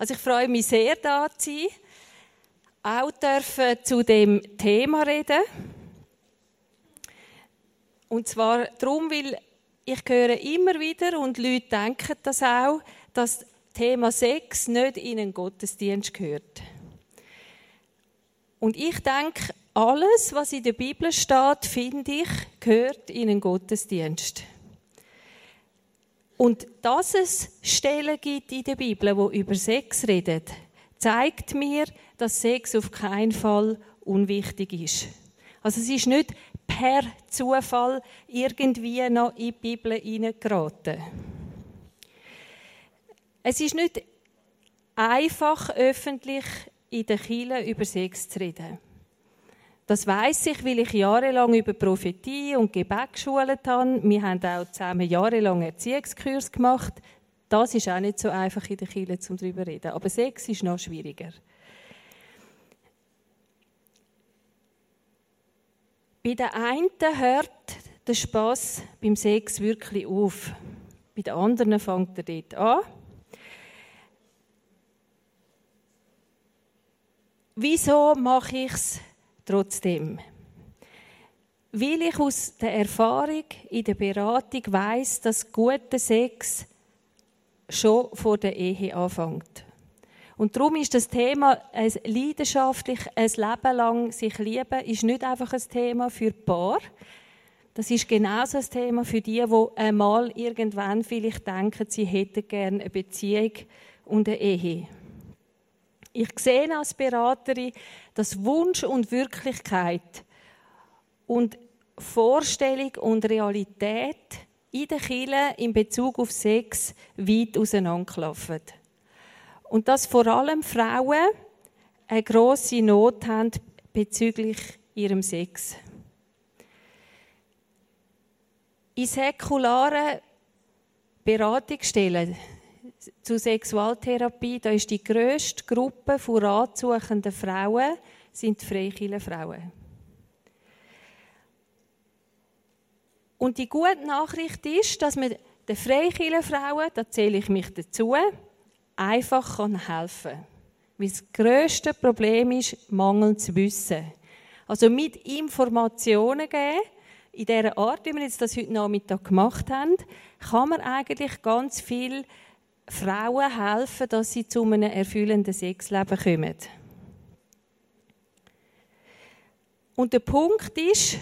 Also ich freue mich sehr, da zu sein. Auch dürfen zu dem Thema reden. Und zwar darum, weil ich höre immer wieder und Leute denken das auch, dass Thema Sex nicht in einen Gottesdienst gehört. Und ich denke, alles, was in der Bibel steht, finde ich, gehört in einen Gottesdienst. Und dass es Stellen gibt in der Bibel, wo über Sex redet, zeigt mir, dass Sex auf keinen Fall unwichtig ist. Also es ist nicht per Zufall irgendwie noch in die Bibel hineingeraten. Es ist nicht einfach öffentlich in der Kirche über Sex zu reden. Das weiß ich, weil ich jahrelang über Prophetie und Gebet geschult habe. Wir haben auch zusammen jahrelang Erziehungskurs gemacht. Das ist auch nicht so einfach in der Kirche, um darüber zu reden. Aber Sex ist noch schwieriger. Bei den einen hört der Spaß beim Sex wirklich auf. Bei den anderen fängt er dort an. Wieso mache ich es trotzdem. Weil ich aus der Erfahrung in der Beratung weiß, dass guter Sex schon vor der Ehe anfängt. Und darum ist das Thema ein leidenschaftlich, ein Leben lang sich lieben, ist nicht einfach ein Thema für Paar. Das ist genauso ein Thema für die, die einmal irgendwann vielleicht denken, sie hätten gerne eine Beziehung und eine Ehe. Ich sehe als Beraterin, dass Wunsch und Wirklichkeit und Vorstellung und Realität in der Kirche in Bezug auf Sex weit auseinanderklaffen. Und dass vor allem Frauen eine grosse Not haben bezüglich ihrem Sex. In säkularen Beratungsstellen zu Sexualtherapie, da ist die grösste Gruppe von ratsuchenden Frauen sind freikirche Frauen. Und die gute Nachricht ist, dass man den freikirche Frauen, da zähle ich mich dazu, einfach helfen kann. Weil das grösste Problem ist mangelndes Wissen. Also mit Informationen geben, in der Art, wie wir jetzt das heute Nachmittag gemacht haben, kann man eigentlich ganz viel Frauen helfen, dass sie zu einem erfüllenden Sexleben kommen. Und der Punkt ist,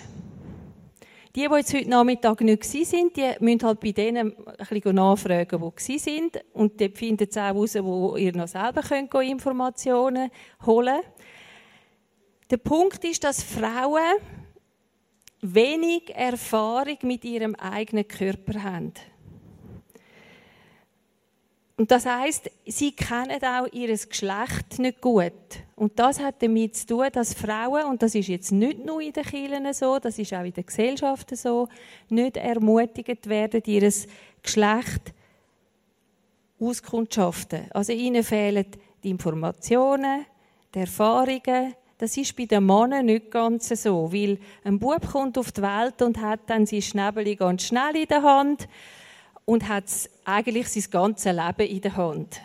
die, die jetzt heute Nachmittag nicht sind, die müssen halt bei denen ein bisschen nachfragen, die sind. Und dort finden sie auch heraus, wo ihr noch selber könnt Informationen holen könnt. Der Punkt ist, dass Frauen wenig Erfahrung mit ihrem eigenen Körper haben. Und das heißt, sie kennen auch ihr Geschlecht nicht gut. Und das hat damit zu tun, dass Frauen, und das ist jetzt nicht nur in den Kirchen so, das ist auch in den Gesellschaften so, nicht ermutigt werden, ihr Geschlecht auskundschaften. Also ihnen fehlen die Informationen, die Erfahrungen. Das ist bei den Männern nicht ganz so, weil ein Bub kommt auf die Welt und hat dann sein Schnäbeli ganz schnell in der Hand und hat eigentlich sein ganzes Leben in der Hand.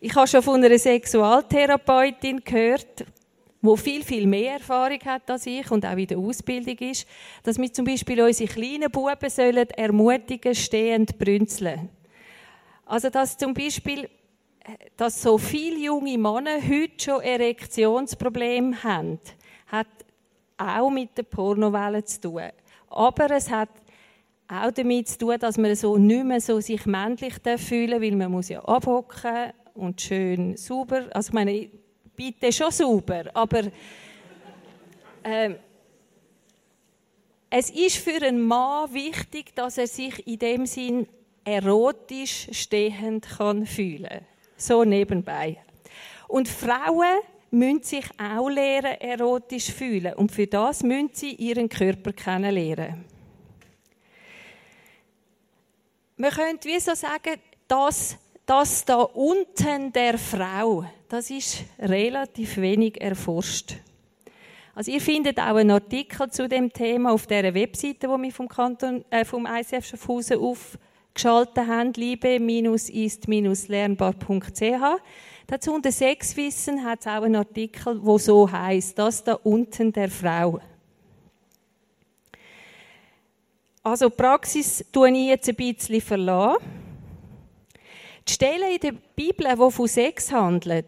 Ich habe schon von einer Sexualtherapeutin gehört, wo viel, viel mehr Erfahrung hat als ich und auch in der Ausbildung ist, dass wir zum Beispiel unsere kleinen Buben sollen ermutigen, stehend brünzeln. Also, dass zum Beispiel, dass so viele junge Männer heute schon Erektionsprobleme haben, hat auch mit der Pornowelle zu tun. Aber es hat auch damit zu tun, dass man so nicht mehr so sich männlich fühlen darf, weil man muss ja abhocken und schön sauber. Also ich meine, bitte schon sauber, aber äh, es ist für einen Mann wichtig, dass er sich in dem Sinn erotisch stehend kann fühlen. So nebenbei. Und Frauen müssen sich auch lernen, erotisch fühlen. Und für das müssen sie ihren Körper kennenlernen. Man könnte wie so sagen, dass das da unten der Frau, das ist relativ wenig erforscht. Also ihr findet auch einen Artikel zu dem Thema auf der Webseite, wo wir vom Kanton, äh, vom ICF Schaffhausen auf geschaltet haben, liebe-ist-lernbar.ch. Dazu unter Sexwissen hat es auch einen Artikel, wo so heißt, das da unten der Frau. Also die Praxis tue ich jetzt ein bisschen verlassen. Die Stellen in der Bibel, die von Sex handeln,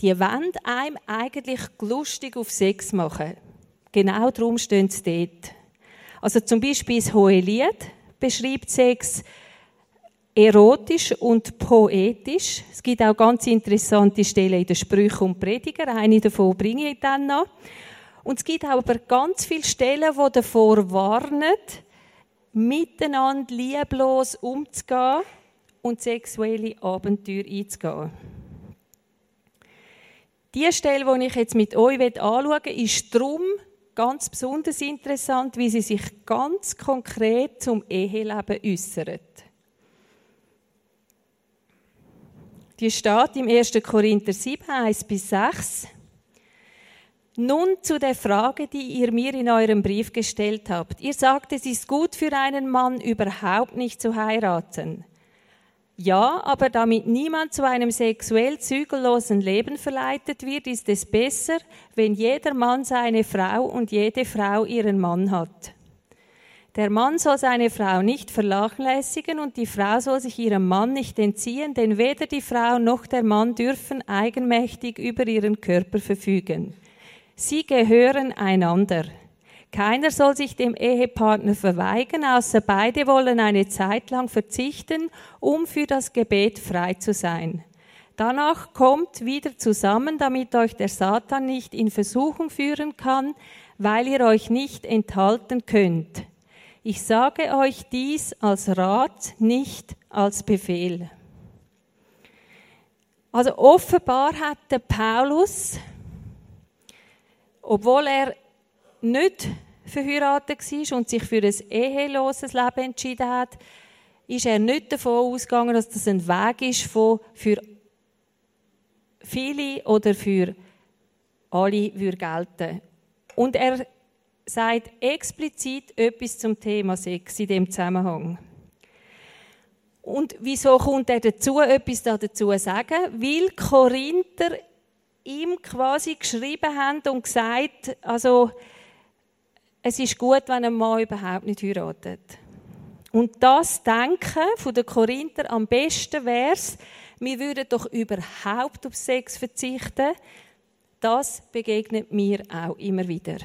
die wollen einem eigentlich lustig auf Sex machen. Genau darum stehen sie dort. Also zum Beispiel das Hohelied beschreibt Sex erotisch und poetisch. Es gibt auch ganz interessante Stellen in den Sprüchen und Prediger. Eine davon bringe ich dann noch. Und es gibt aber ganz viele Stellen, die davor warnen, miteinander lieblos umzugehen und sexuelle Abenteuer einzugehen. Die Stelle, die ich jetzt mit euch anschauen will, ist darum ganz besonders interessant, wie sie sich ganz konkret zum Eheleben äußert. Die steht im 1. Korinther 7, 1 bis 6. Nun zu der Frage, die ihr mir in eurem Brief gestellt habt. Ihr sagt, es ist gut für einen Mann, überhaupt nicht zu heiraten. Ja, aber damit niemand zu einem sexuell zügellosen Leben verleitet wird, ist es besser, wenn jeder Mann seine Frau und jede Frau ihren Mann hat. Der Mann soll seine Frau nicht vernachlässigen und die Frau soll sich ihrem Mann nicht entziehen, denn weder die Frau noch der Mann dürfen eigenmächtig über ihren Körper verfügen. Sie gehören einander. Keiner soll sich dem Ehepartner verweigern, außer beide wollen eine Zeit lang verzichten, um für das Gebet frei zu sein. Danach kommt wieder zusammen, damit euch der Satan nicht in Versuchung führen kann, weil ihr euch nicht enthalten könnt. Ich sage euch dies als Rat, nicht als Befehl. Also offenbar hat der Paulus, obwohl er nicht verheiratet war und sich für ein eheloses Leben entschieden hat, ist er nicht davon ausgegangen, dass das ein Weg ist von für viele oder für alle würde gelten. Und er sagt explizit etwas zum Thema Sex in dem Zusammenhang. Und wieso kommt er dazu, etwas dazu zu sagen? Weil Korinther ihm quasi geschrieben haben und gesagt, also, es ist gut, wenn ein Mann überhaupt nicht heiratet. Und das Denken von den Korinther am besten wäre es, wir würden doch überhaupt auf Sex verzichten. Das begegnet mir auch immer wieder.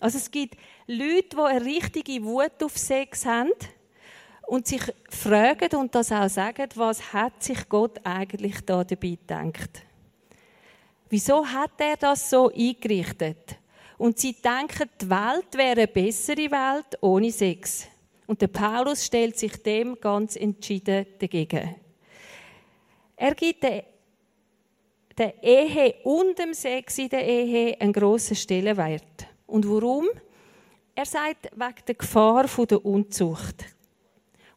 Also es gibt Leute, die eine richtige Wut auf Sex haben und sich fragen und das auch sagen, was hat sich Gott eigentlich da dabei gedacht? Wieso hat er das so eingerichtet? Und sie denken, die Welt wäre eine bessere Welt ohne Sex. Und der Paulus stellt sich dem ganz entschieden dagegen. Er gibt der, Ehe und dem Sex in der Ehe einen grossen Stellenwert. Und warum? Er sagt, wegen der Gefahr der Unzucht.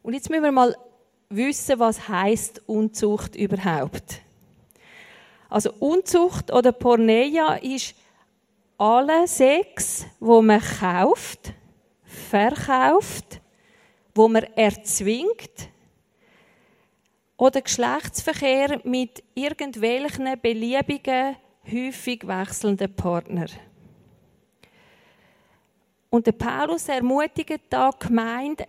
Und jetzt müssen wir mal wissen, was heißt Unzucht überhaupt. Also Unzucht oder Porneia ist alle Sex, wo man kauft, verkauft, wo man erzwingt oder Geschlechtsverkehr mit irgendwelchen beliebigen, häufig wechselnden Partnern. Und der Paulus ermutigt da Gemeinde,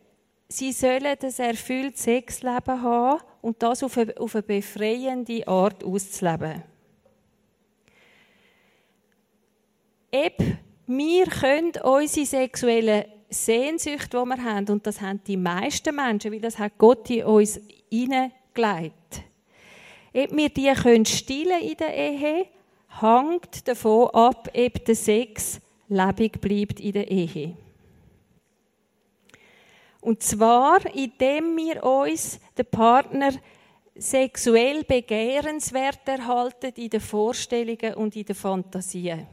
sie sollen ein erfülltes Sexleben haben und das auf eine, auf eine befreiende Art auszuleben. Eben, wir können unsere sexuellen Sehnsüchte, die wir haben, und das haben die meisten Menschen, weil das hat Gott in uns hineingelegt. Ob wir die können stillen in der Ehe, hängt davon ab, ob der Sex lebendig bleibt in der Ehe. Und zwar, indem wir uns den Partner sexuell begehrenswert erhalten in den Vorstellungen und in den Fantasien.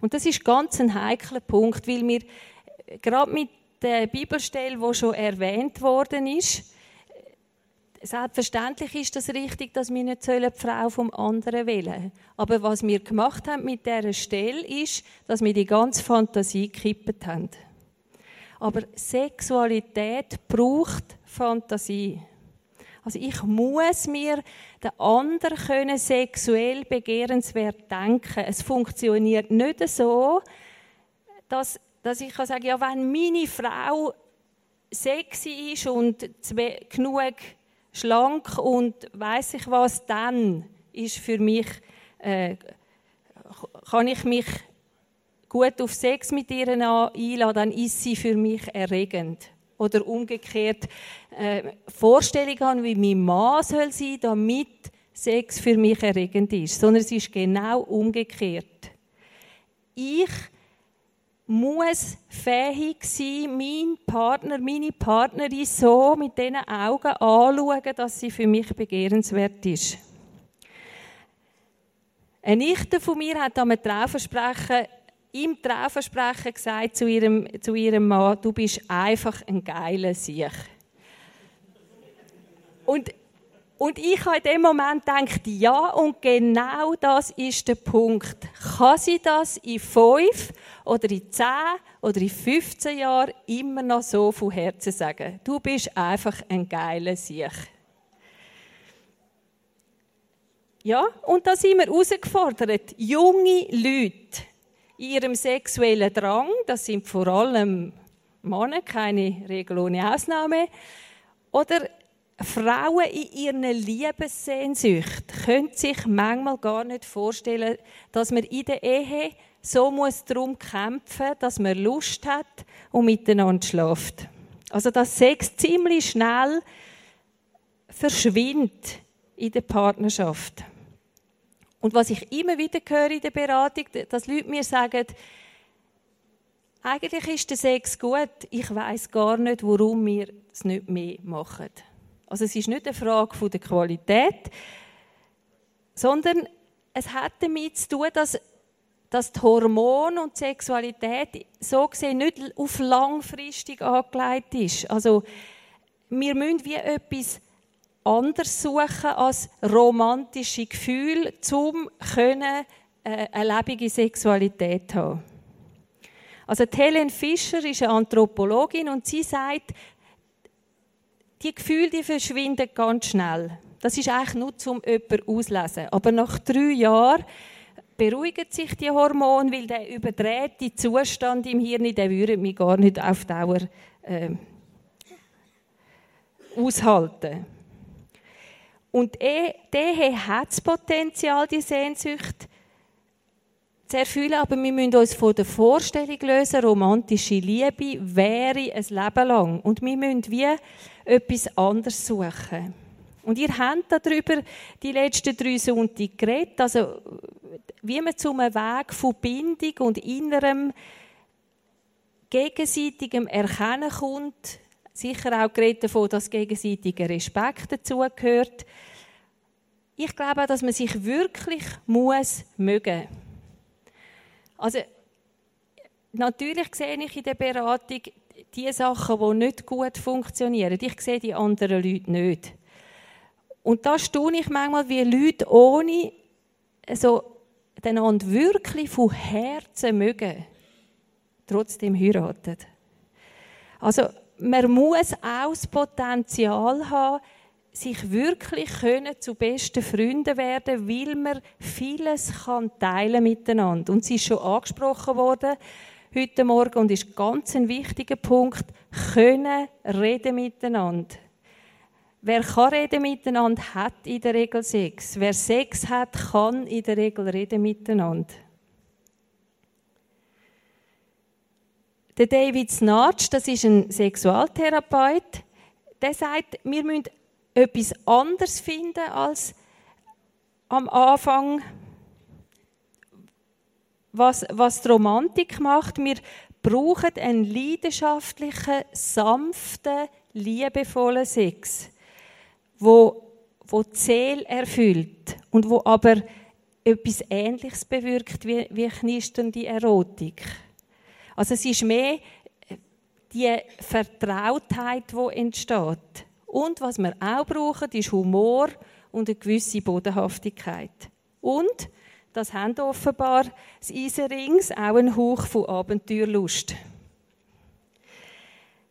Und das ist ganz ein heikler Punkt, weil wir gerade mit der Bibelstelle, wo schon erwähnt worden ist, Selbstverständlich ist das richtig, dass wir nicht die Frau vom anderen wählen Aber was wir gemacht haben mit dieser Stelle ist, dass wir die ganze Fantasie gekippt haben. Aber Sexualität braucht Fantasie. Also ich muss mir den anderen können sexuell begehrenswert denken. Es funktioniert nicht so, dass, dass ich kann sagen, ja, wenn meine Frau sexy ist und genug schlank und weiß ich was, dann ist für mich äh, kann ich mich gut auf Sex mit ihr einladen, dann ist sie für mich erregend. Oder umgekehrt äh, Vorstellung haben, wie mein Mann soll sein, damit Sex für mich erregend ist. Sondern es ist genau umgekehrt. Ich muss fähig sein, meinen Partner, meine Partnerin so mit diesen Augen anzuschauen, dass sie für mich begehrenswert ist. Eine Nichte von mir hat am Traufensprechen, im Traufensprechen gesagt zu ihrem, zu ihrem Mann, du bist einfach ein geiler Sieg. Und, und ich habe in dem Moment gedacht, ja, und genau das ist der Punkt. Kann sie das in fünf oder in zehn oder in 15 Jahren immer noch so von Herzen sagen? Du bist einfach ein geiler Sieg. Ja, und da sind wir herausgefordert. Junge Leute in ihrem sexuellen Drang, das sind vor allem Männer, keine Regel ohne Ausnahme, oder Frauen in ihren Liebessehnsucht können sich manchmal gar nicht vorstellen, dass man in der Ehe so muss darum kämpfen, dass man Lust hat und miteinander schläft. Also dass Sex ziemlich schnell verschwindet in der Partnerschaft. Und was ich immer wieder höre in der Beratung, dass Leute mir sagen, eigentlich ist der Sex gut, ich weiß gar nicht, warum wir es nicht mehr machen. Also es ist nicht eine Frage der Qualität, sondern es hat damit zu tun, dass, dass die Hormone und die Sexualität so gesehen nicht auf langfristig angelegt ist. Also wir müssen wie etwas anders suchen als romantische Gefühle, um äh, eine lebende Sexualität zu haben. Also Helen Fischer ist eine Anthropologin und sie sagt, die Gefühle die verschwinden ganz schnell. Das ist eigentlich nur zum jemanden auslesen. Aber nach drei Jahren beruhigen sich die Hormone, weil der überdrehte Zustand im Hirn, der würde mich gar nicht auf Dauer äh, aushalten. Und eh, der hat das Potenzial, die Sehnsucht zu erfüllen, aber wir müssen uns von der Vorstellung lösen, romantische Liebe wäre ein Leben lang. Und wir müssen wie etwas anderes suchen. Und ihr habt darüber die letzten drei Sonntage geredet, also wie man zu einem Weg von Bindung und innerem gegenseitigem Erkennen kommt, sicher auch geredet davon, dass gegenseitiger Respekt dazugehört. Ich glaube, dass man sich wirklich muss mögen. Also natürlich sehe ich in der Beratung die Sachen, die nicht gut funktionieren. Ich sehe die anderen Leute nicht. Und da staune ich manchmal, wie Leute ohne so einander wirklich von Herzen mögen, trotzdem heiraten. Also man muss auch das Potenzial haben, sich wirklich können zu besten Freunden werden, weil man vieles kann teilen miteinander. Und es ist schon angesprochen worden heute Morgen und ist ganz ein wichtiger Punkt, können reden miteinander. Wer kann reden miteinander, hat in der Regel Sex. Wer Sex hat, kann in der Regel reden miteinander. Der David Snatch, das ist ein Sexualtherapeut, der sagt, wir müssen etwas anderes finden als am Anfang, was, was die Romantik macht. Wir brauchen einen leidenschaftlichen, sanften, liebevollen Sex, wo, wo die Seele erfüllt und wo aber etwas Ähnliches bewirkt wie, wie knisternde Erotik. Also es ist mehr die Vertrautheit, die entsteht. Und was wir auch brauchen, ist Humor und eine gewisse Bodenhaftigkeit. Und, das haben offenbar das Eisenrings, auch einen Hauch von Abenteuerlust.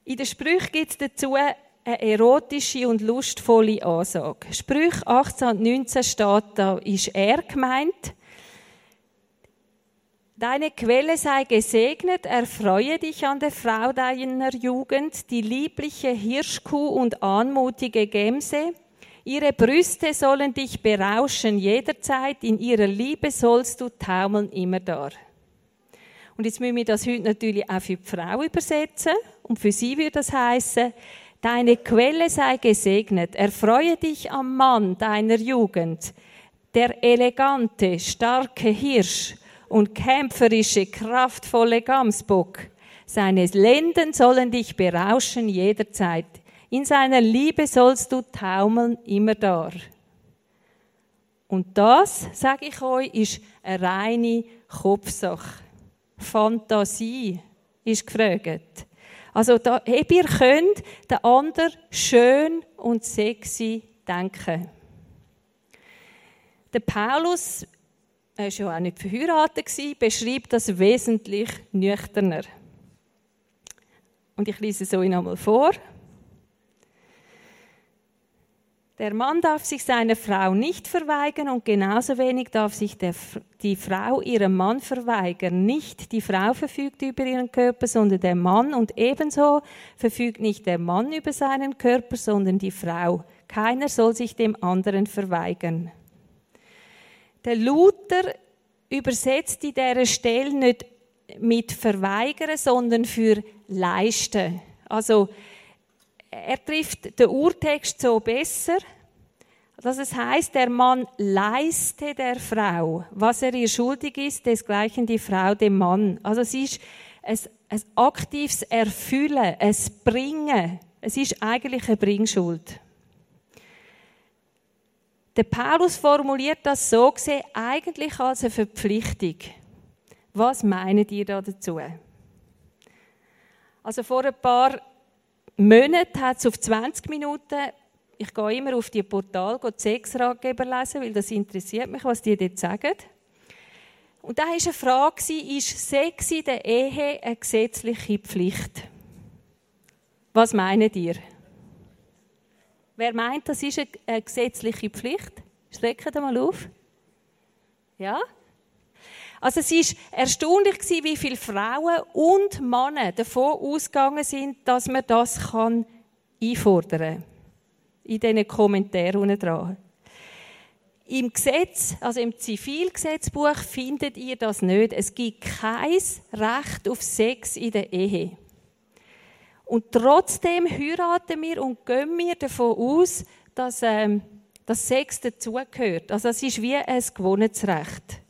In den Sprüchen gibt es dazu eine erotische und lustvolle Ansage. Sprüch 18 und 19 steht da, ist er gemeint. Deine Quelle sei gesegnet, erfreue dich an der Frau deiner Jugend, die liebliche Hirschkuh und anmutige Gemse. Ihre Brüste sollen dich berauschen jederzeit, in ihrer Liebe sollst du taumeln immer da. Und jetzt müssen wir das heute natürlich auch für die Frau übersetzen. Und für sie würde das heißen, deine Quelle sei gesegnet, erfreue dich am Mann deiner Jugend, der elegante, starke Hirsch, und kämpferische, kraftvolle Gamsbock. Seine Lenden sollen dich berauschen jederzeit. In seiner Liebe sollst du taumeln immer da. Und das, sage ich euch, ist eine reine Kopfsache. Fantasie ist gefragt. Also, da, ihr könnt den anderen schön und sexy denken. Der Paulus er war ja auch nicht verheiratet, beschreibt das wesentlich nüchterner. Und ich lese es euch nochmal vor. Der Mann darf sich seiner Frau nicht verweigern und genauso wenig darf sich der, die Frau ihrem Mann verweigern. Nicht die Frau verfügt über ihren Körper, sondern der Mann und ebenso verfügt nicht der Mann über seinen Körper, sondern die Frau. Keiner soll sich dem anderen verweigern. Der Luther übersetzt in dieser Stelle nicht mit verweigern, sondern für leisten. Also er trifft den Urtext so besser, dass es heißt, der Mann leiste der Frau, was er ihr schuldig ist, desgleichen die Frau dem Mann. Also es ist ein, ein aktives Erfüllen, ein Bringen. Es ist eigentlich eine Bringschuld. Der Paulus formuliert das so gesehen eigentlich als eine Verpflichtung. Was meinen ihr da dazu? Also vor ein paar Monaten hat es auf 20 Minuten, ich gehe immer auf die Portal, gehe die Sexratgeber lesen, weil das interessiert mich, was die dort sagen. Und da war eine Frage, ist Sex in der Ehe eine gesetzliche Pflicht? Was meint ihr? Wer meint, das ist eine gesetzliche Pflicht? Sie mal auf. Ja? Also es ist erstaunlich gewesen, wie viele Frauen und Männer davon ausgegangen sind, dass man das kann einfordern. In diesen Kommentaren unten dran. Im Gesetz, also im Zivilgesetzbuch, findet ihr das nicht. Es gibt kein Recht auf Sex in der Ehe. Und trotzdem heiraten wir und gehen wir davon aus, dass, ähm, das Sex dazugehört. Also es ist wie ein Gewohnheitsrecht.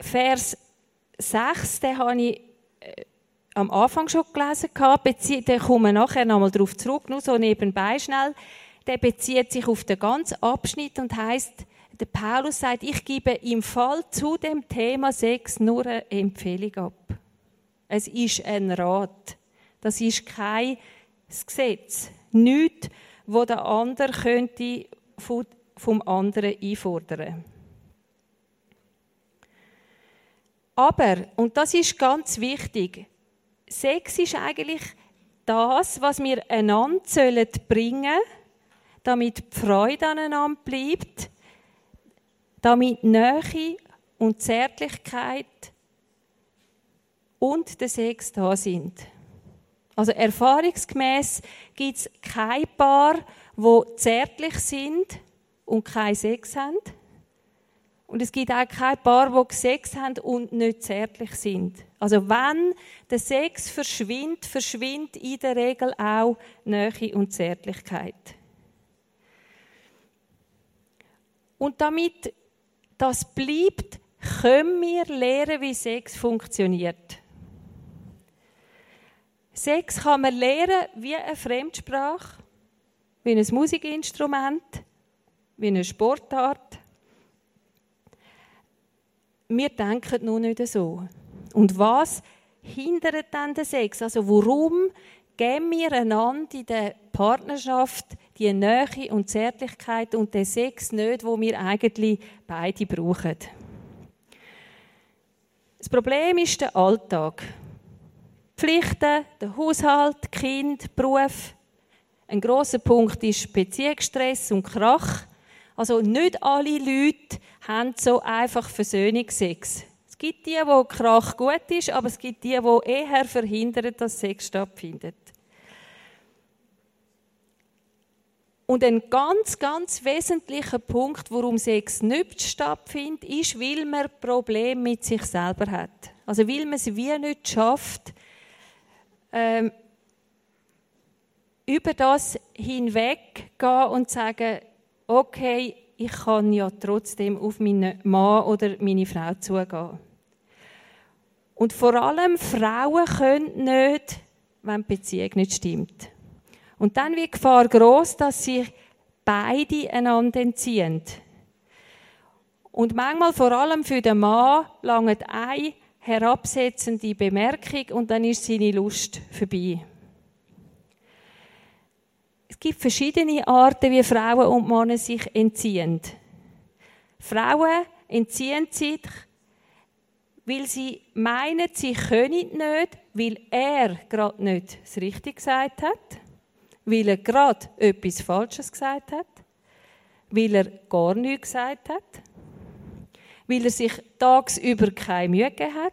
Vers 6, den habe ich äh, am Anfang schon gelesen. Da kommen wir nachher nochmal darauf zurück, nur so nebenbei schnell. Der bezieht sich auf den ganzen Abschnitt und heißt der Paulus sagt, ich gebe im Fall zu dem Thema Sex nur eine Empfehlung ab. Es ist ein Rat. Das ist kein Gesetz. Nichts, wo der andere könnte vom anderen einfordern. Aber, und das ist ganz wichtig, Sex ist eigentlich das, was wir einander bringen sollen, damit die Freude aneinander bleibt, damit Nähe und Zärtlichkeit und der Sex da sind. Also erfahrungsgemäß gibt es kein Paar, wo zärtlich sind und keinen Sex haben. Und es gibt auch kein Paar, wo Sex haben und nicht zärtlich sind. Also wenn der Sex verschwindet, verschwindet in der Regel auch Nähe und Zärtlichkeit. Und damit das bleibt, können wir lernen, wie Sex funktioniert. Sex kann man lernen wie eine Fremdsprache, wie ein Musikinstrument, wie eine Sportart. Wir denken nur nicht so. Und was hindert dann den Sex? Also warum geben wir einander in der Partnerschaft die Nähe und Zärtlichkeit und den Sex nicht, wo wir eigentlich beide brauchen. Das Problem ist der Alltag. Pflichten, der Haushalt, Kind, Beruf. Ein großer Punkt ist Beziehungsstress und Krach. Also nicht alle Leute haben so einfach Versöhnungsex. Es gibt die, wo Krach gut ist, aber es gibt die, wo eher verhindern, dass Sex stattfindet. Und ein ganz, ganz wesentlicher Punkt, warum Sex nicht stattfindet, ist, weil man Probleme mit sich selber hat. Also weil man es wie nicht schafft, ähm, über das hinweggehen und sagen, okay, ich kann ja trotzdem auf meinen Mann oder meine Frau zugehen. Und vor allem Frauen können nicht, wenn die Beziehung nicht stimmt. Und dann wird die Gefahr groß, dass sich beide einander entziehen. Und manchmal, vor allem für den Mann, langt eine herabsetzende Bemerkung und dann ist seine Lust vorbei. Gibt verschiedene Arten, wie Frauen und Männer sich entziehen. Frauen entziehen sich, weil sie meinen, sie können nicht, weil er gerade nicht das Richtige gesagt hat weil er gerade etwas Falsches gesagt hat, weil er gar nichts gesagt hat, weil er sich tagsüber keine Mühe gegeben hat,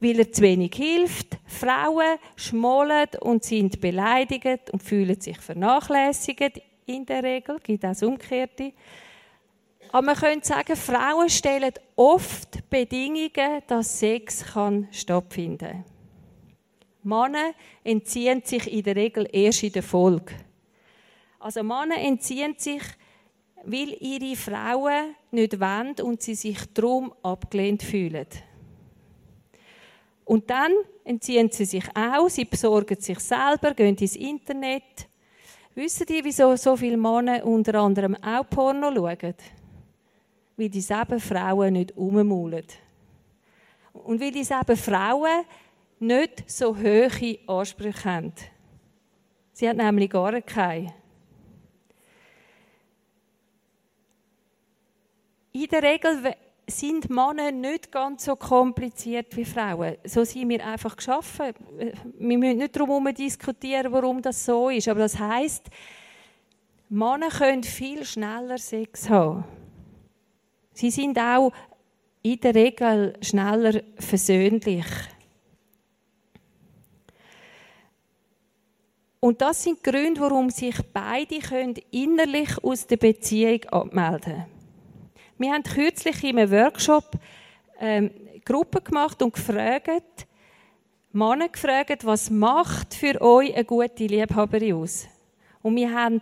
weil er zu wenig hilft. Frauen schmollen und sind beleidigt und fühlen sich vernachlässigt in der Regel. Gibt auch das Umgekehrte. Aber man könnte sagen, Frauen stellen oft Bedingungen, dass Sex kann stattfinden kann. Männer entziehen sich in der Regel erst in der Folge. Also Männer entziehen sich, weil ihre Frauen nicht wollen und sie sich darum abgelehnt fühlen. Und dann entziehen sie sich auch, sie besorgen sich selber, gehen ins Internet. Wissen ihr, wieso so viele Männer unter anderem auch Porno schauen? Weil dieselben Frauen nicht rummaulen. Und weil dieselben Frauen nicht so hohe Ansprüche haben. Sie hat nämlich gar keine. In der Regel sind Männer nicht ganz so kompliziert wie Frauen. So sind wir einfach geschaffen. Wir müssen nicht darum diskutieren, warum das so ist. Aber das heißt, Männer können viel schneller Sex haben. Sie sind auch in der Regel schneller versöhnlich. Und das sind die Gründe, warum sich beide können innerlich aus der Beziehung abmelden können. Wir haben kürzlich in einem Workshop ähm, Gruppe gemacht und gefragt, Männer gefragt, was macht für euch eine gute Liebhaberin aus? Und wir haben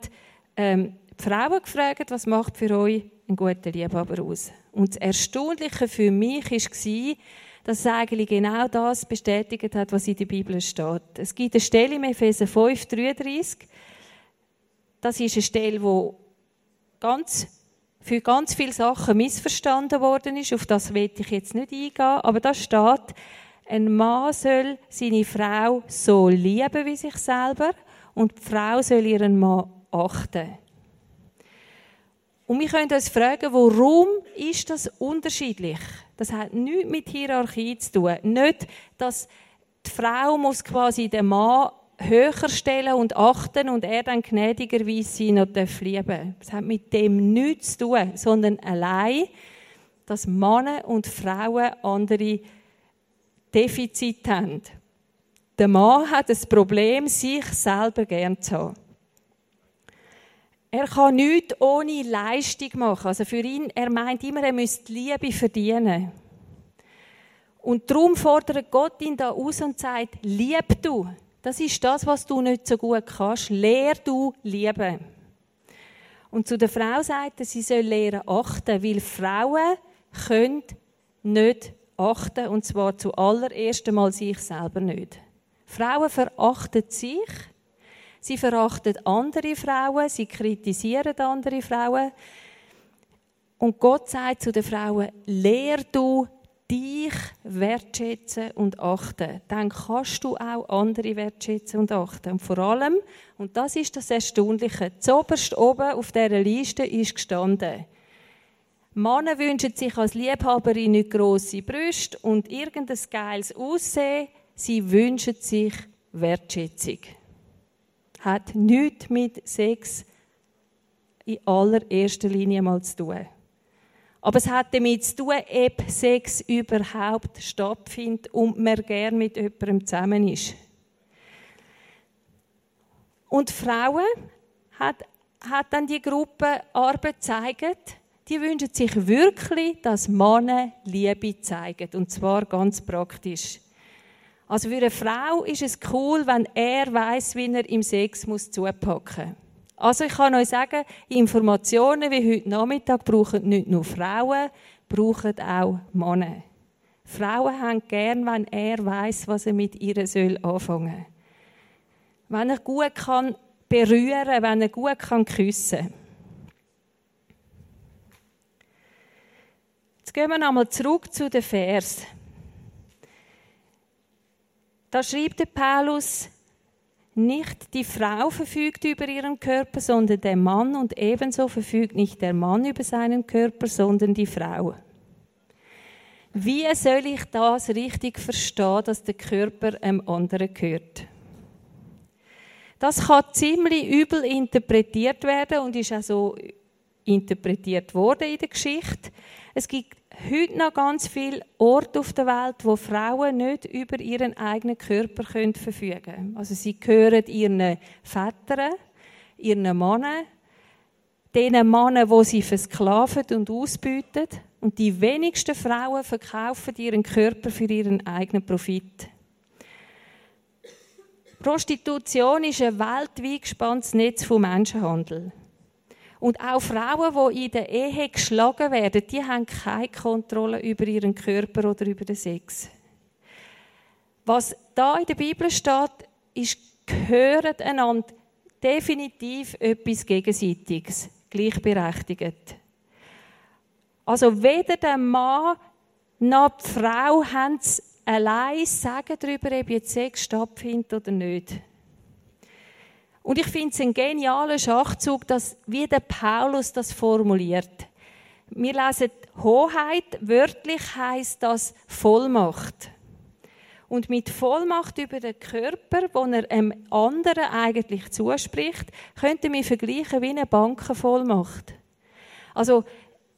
ähm, die Frauen gefragt, was macht für euch ein guter Liebhaber aus? Und das Erstaunliche für mich war, dass es eigentlich genau das bestätigt hat, was in der Bibel steht. Es gibt eine Stelle im Epheser 5, 33. Das ist eine Stelle, wo ganz, für ganz viele Sachen missverstanden worden ist. Auf das will ich jetzt nicht eingehen. Aber da steht, ein Mann soll seine Frau so lieben wie sich selber und die Frau soll ihren Mann achten. Und wir können uns fragen, warum ist das unterschiedlich? Das hat nichts mit Hierarchie zu tun. Nicht, dass die Frau muss quasi den Mann höher stellen und achten und er dann gnädigerweise und darf lieben. Das hat mit dem nichts zu tun, sondern allein, dass Männer und Frauen andere Defizite haben. Der Mann hat das Problem, sich selber gern zu haben. Er kann nichts ohne Leistung machen. Also für ihn, er meint immer, er müsste Liebe verdienen. Und darum fordert Gott ihn da aus und sagt, lieb du. Das ist das, was du nicht so gut kannst. Lehr du lieben. Und zu der Frau sagt er, sie soll lernen achten, weil Frauen können nicht achten, und zwar zuallererst einmal sich selber nicht. Frauen verachten sich, Sie verachten andere Frauen, sie kritisieren andere Frauen. Und Gott sagt zu den Frauen, lehr du dich wertschätzen und achten. Dann kannst du auch andere wertschätzen und achten. Und vor allem, und das ist das Erstaunliche, zoberst oben auf dieser Liste ist gestanden, Männer wünschen sich als Liebhaberin nicht grosse Brüste und irgendein geiles Aussehen. Sie wünschen sich Wertschätzung. Hat nichts mit Sex in allererster Linie mal zu tun. Aber es hat damit zu tun, ob Sex überhaupt stattfindet und man gern mit jemandem zusammen ist. Und Frauen hat, hat dann die Gruppe Arbeit gezeigt, die wünschen sich wirklich, dass Männer Liebe zeigen. Und zwar ganz praktisch. Also für eine Frau ist es cool, wenn er weiß, wie er im Sex muss zupacken muss. Also ich kann euch sagen, Informationen wie heute Nachmittag brauchen nicht nur Frauen, brauchen auch Männer. Frauen haben gern, wenn er weiß, was er mit ihr soll anfangen. Wenn er gut kann berühren, wenn er gut kann küssen. Jetzt gehen wir nochmal zurück zu den Vers. Da schreibt der Paulus, nicht die Frau verfügt über ihren Körper, sondern der Mann und ebenso verfügt nicht der Mann über seinen Körper, sondern die Frau. Wie soll ich das richtig verstehen, dass der Körper einem anderen gehört? Das kann ziemlich übel interpretiert werden und ist auch so interpretiert worden in der Geschichte. Es gibt heute noch ganz viele Orte auf der Welt, wo Frauen nicht über ihren eigenen Körper können verfügen können. Also sie gehören ihren Vätern, ihren Männern, den Männern, wo sie versklaven und ausbeuten. Und die wenigsten Frauen verkaufen ihren Körper für ihren eigenen Profit. Prostitution ist ein weltweit gespanntes Netz von Menschenhandel. Und auch Frauen, die in der Ehe geschlagen werden, die haben keine Kontrolle über ihren Körper oder über den Sex. Was da in der Bibel steht, ist, gehören einander definitiv etwas Gegenseitiges, gleichberechtigt. Also weder der Mann noch die Frau haben es allein sagen darüber, ob jetzt Sex stattfindet oder nicht. Und ich finde es ein genialer Schachzug, dass, wie der Paulus das formuliert. Wir lesen Hoheit, wörtlich heißt das Vollmacht. Und mit Vollmacht über den Körper, wo er einem anderen eigentlich zuspricht, könnte wir vergleichen wie eine Bankenvollmacht. Also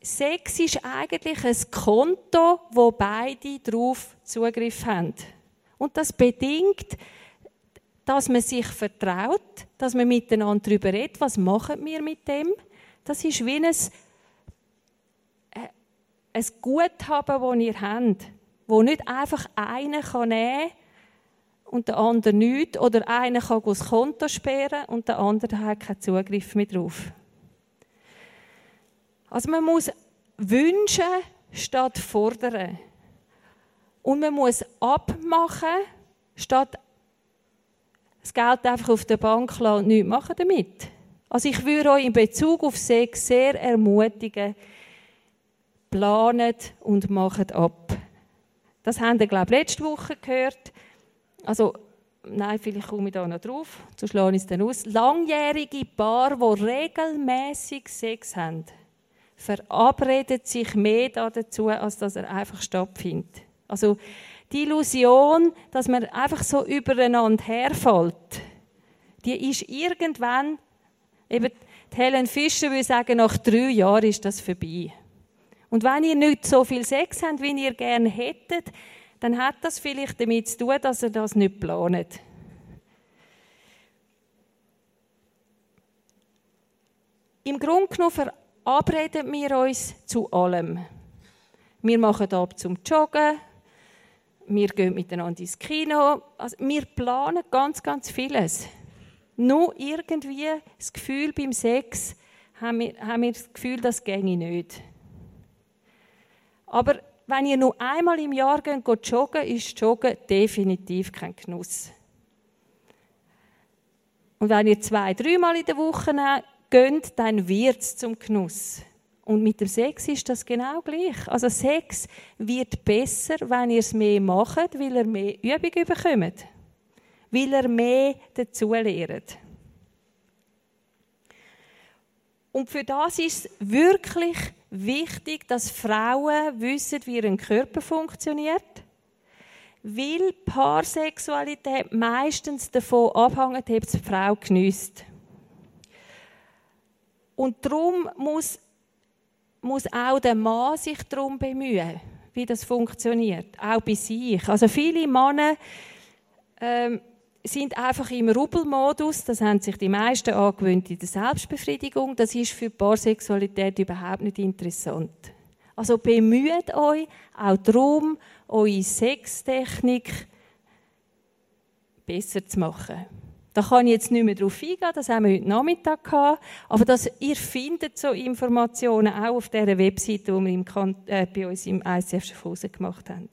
Sex ist eigentlich ein Konto, wo beide darauf Zugriff haben. Und das bedingt, dass man sich vertraut, dass man miteinander darüber redet, was machen wir mit dem. Das ist wie ein, äh, ein Guthaben, das ihr habt, wo nicht einfach einer kann nehmen und der andere nicht, oder einer kann das Konto sperren und der andere hat keinen Zugriff mehr drauf. Also man muss wünschen statt fordern. Und man muss abmachen statt das Geld einfach auf der Bank lassen und nichts machen damit. Also ich würde euch in Bezug auf Sex sehr ermutigen, planet und macht ab. Das haben wir, glaube ich, letzte Woche gehört. Also, nein, vielleicht komme ich da noch drauf, so schlage ich es dann aus. Langjährige Paare, die regelmäßig Sex haben, verabreden sich mehr dazu, als dass er einfach stattfindet. Also, die Illusion, dass man einfach so übereinander herfällt, die ist irgendwann, eben Helen Fischer würde sagen, nach drei Jahren ist das vorbei. Und wenn ihr nicht so viel Sex habt, wie ihr gerne hättet, dann hat das vielleicht damit zu tun, dass ihr das nicht planet. Im Grunde genommen verabreden wir uns zu allem. Wir machen ab zum Joggen, wir gehen miteinander ins Kino. Also wir planen ganz, ganz vieles. Nur irgendwie das Gefühl beim Sex haben wir, haben wir das Gefühl, das ginge nicht. Aber wenn ihr nur einmal im Jahr geht, geht joggen, ist Joggen definitiv kein Genuss. Und wenn ihr zwei, dreimal in der Woche geht, dann wird es zum Genuss. Und mit dem Sex ist das genau gleich. Also Sex wird besser, wenn ihr es mehr macht, weil ihr mehr Übung bekommt. Weil ihr mehr dazu lernt. Und für das ist es wirklich wichtig, dass Frauen wissen, wie ihr Körper funktioniert. Weil Paarsexualität meistens davon abhängt, ob die Frau geniesst. Und darum muss, muss auch der Mann sich darum bemühen, wie das funktioniert. Auch bei sich. Also viele Männer ähm, sind einfach im Rubbelmodus. Das haben sich die meisten angewöhnt in der Selbstbefriedigung. Das ist für Paarsexualität überhaupt nicht interessant. Also bemüht euch auch darum, eure Sextechnik besser zu machen. Da kann ich jetzt nicht mehr drauf eingehen, das haben wir heute Nachmittag gehabt. Aber das, ihr findet so Informationen auch auf dieser Webseite, die wir im, äh, bei uns im ICF Schaffhausen gemacht haben.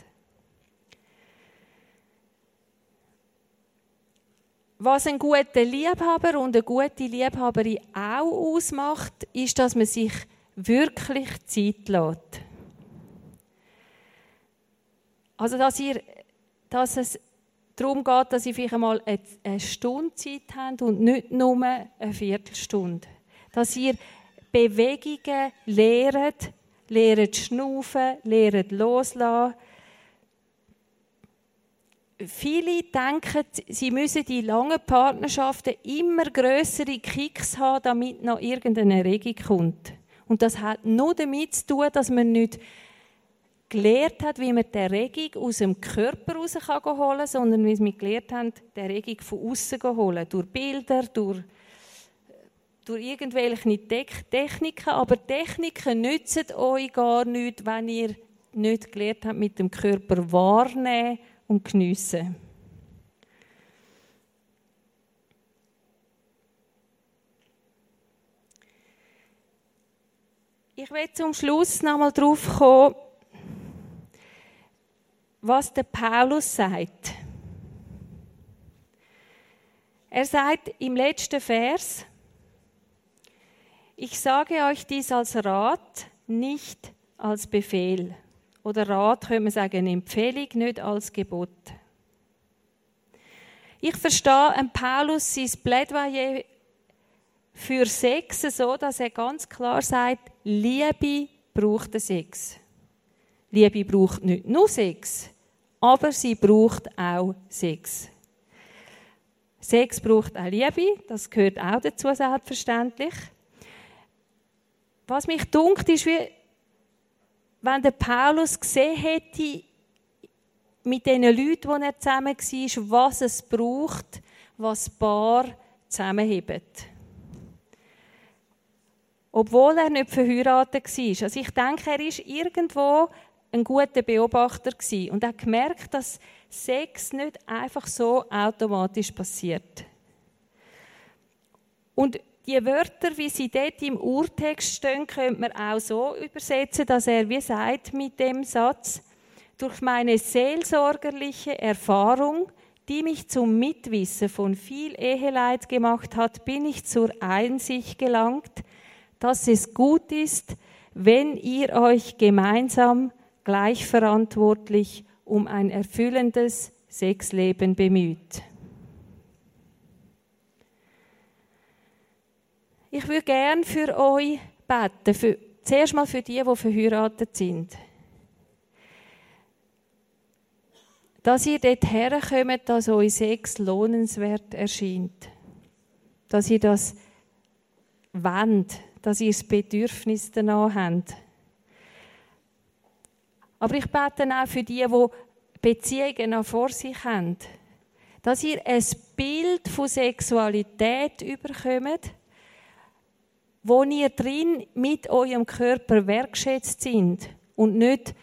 Was ein guter Liebhaber und eine gute Liebhaberin auch ausmacht, ist, dass man sich wirklich Zeit lässt. Also, dass, ihr, dass es darum geht, dass ihr vielleicht einmal eine Stunde Zeit habt und nicht nur eine Viertelstunde. Dass ihr Bewegungen lehrt, lehrt schnaufen, lehrt loslassen. Viele denken, sie müssen die langen Partnerschaften immer größere Kicks haben, damit noch irgendeine Regung kommt. Und das hat nur damit zu tun, dass man nicht gelernt hat, wie man die Erregung aus dem Körper raus holen kann, sondern wie wir gelernt haben, die Erregung von außen holen. Durch Bilder, durch, durch irgendwelche Techniken. Aber Techniken nützen euch gar nicht, wenn ihr nicht gelernt habt, mit dem Körper wahrnehmen und geniessen. Ich will zum Schluss noch einmal darauf kommen, was der Paulus sagt. Er sagt im letzten Vers, ich sage euch dies als Rat, nicht als Befehl. Oder Rat könnte man sagen, Empfehlung, nicht als Gebot. Ich verstehe Paulus sein Plädoyer für Sex so, dass er ganz klar sagt, Liebe braucht Sex. Liebe braucht nicht nur Sex, aber sie braucht auch Sex. Sex braucht auch Liebe, das gehört auch dazu, selbstverständlich. Was mich dunkt, ist, wie, wenn der Paulus gesehen hätte, mit den Leuten, die er zusammen war, was es braucht, was Paar zusammenhebt. Obwohl er nicht verheiratet war. Also ich denke, er ist irgendwo ein guter Beobachter gewesen und hat gemerkt, dass Sex nicht einfach so automatisch passiert. Und die Wörter, wie sie dort im Urtext stehen, könnte man auch so übersetzen, dass er wie sagt mit dem Satz, durch meine seelsorgerliche Erfahrung, die mich zum Mitwissen von viel Eheleid gemacht hat, bin ich zur Einsicht gelangt, dass es gut ist, wenn ihr euch gemeinsam gleichverantwortlich um ein erfüllendes Sexleben bemüht. Ich würde gern für euch beten, für, zuerst mal für die, die verheiratet sind. Dass ihr dort herkommt, dass euch Sex lohnenswert erscheint. Dass ihr das wollt, dass ihr das Bedürfnis danach habt. Aber ich bete auch für die, die Beziehungen noch vor sich haben, dass ihr ein Bild von Sexualität überkommt, wo ihr drin mit eurem Körper wertschätzt sind und nicht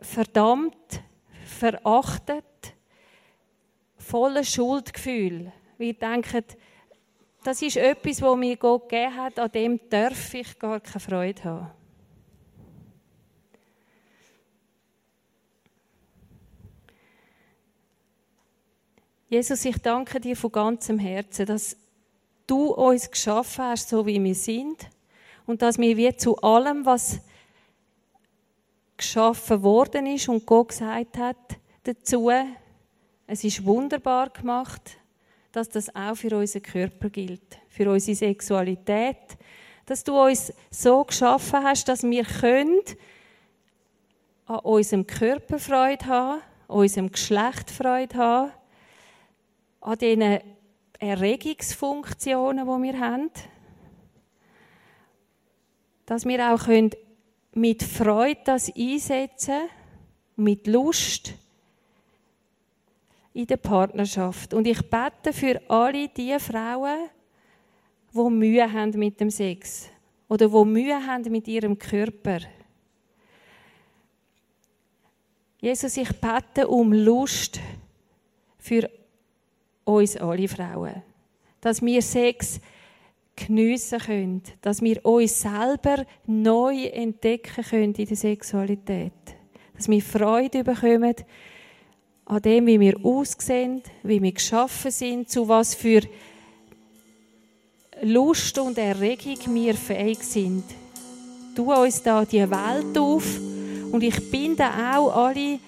verdammt, verachtet, voller Schuldgefühl. Wir denken, das ist etwas, was mir Gott gegeben hat, an dem darf ich gar keine Freude haben. Jesus, ich danke dir von ganzem Herzen, dass du uns geschaffen hast, so wie wir sind. Und dass wir wie zu allem, was geschaffen worden ist und Gott gesagt hat dazu, es ist wunderbar gemacht, dass das auch für unseren Körper gilt, für unsere Sexualität, dass du uns so geschaffen hast, dass wir können an unserem Körper Freude haben, an unserem Geschlecht Freude haben, an diesen Erregungsfunktionen, die wir haben, dass wir auch können mit Freude das einsetzen, mit Lust in der Partnerschaft. Und ich bete für alle die Frauen, die Mühe haben mit dem Sex oder die Mühe haben mit ihrem Körper. Jesus, ich bete um Lust für uns alle Frauen, dass wir Sex geniessen können, dass wir uns selber neu entdecken können in der Sexualität, dass wir Freude bekommen an dem, wie wir aussehen, wie wir geschaffen sind, zu was für Lust und Erregung wir fähig sind. Tu uns da die Welt auf. Und ich binde auch alle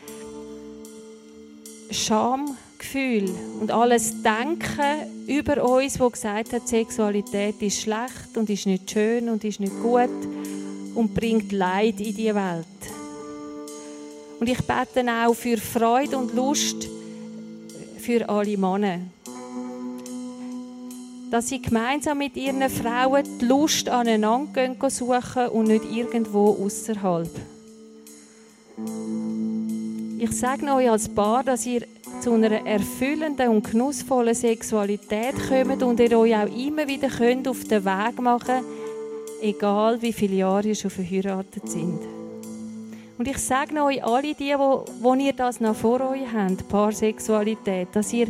Schamgefühle und alles Denken über uns, wo gesagt hat, Sexualität ist schlecht und ist nicht schön und ist nicht gut und bringt Leid in die Welt. Und ich bete auch für Freude und Lust für alle Männer dass sie gemeinsam mit ihren Frauen die Lust aneinander suchen und nicht irgendwo außerhalb. Ich sage euch als Paar, dass ihr zu einer erfüllenden und genussvollen Sexualität kommt und ihr euch auch immer wieder könnt auf den Weg machen egal wie viele Jahre ihr schon verheiratet sind. Und ich sage euch, alle die, wo, wo ihr das noch vor euch habt, Paarsexualität, dass ihr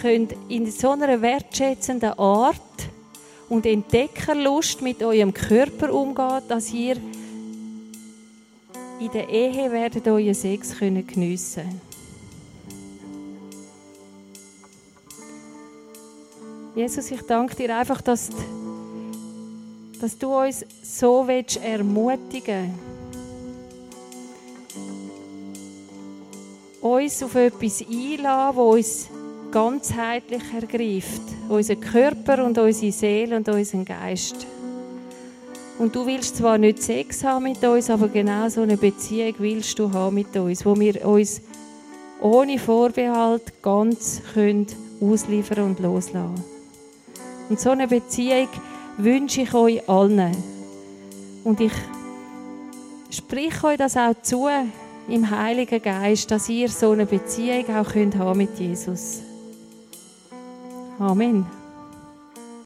könnt in so einer wertschätzenden Art und Entdeckerlust mit eurem Körper umgehen, dass ihr in der Ehe werdet euren Sex können geniessen. Jesus, ich danke dir einfach, dass, dass du uns so willst ermutigen uns auf etwas einladen, wo uns ganzheitlich ergreift. Unseren Körper und unsere Seele und unseren Geist. Und du willst zwar nicht Sex haben mit uns, aber genau so eine Beziehung willst du haben mit uns, wo wir uns ohne Vorbehalt ganz können ausliefern und loslassen. Und so eine Beziehung wünsche ich euch allen. Und ich sprich euch das auch zu im Heiligen Geist, dass ihr so eine Beziehung auch könnt haben mit Jesus. Amen.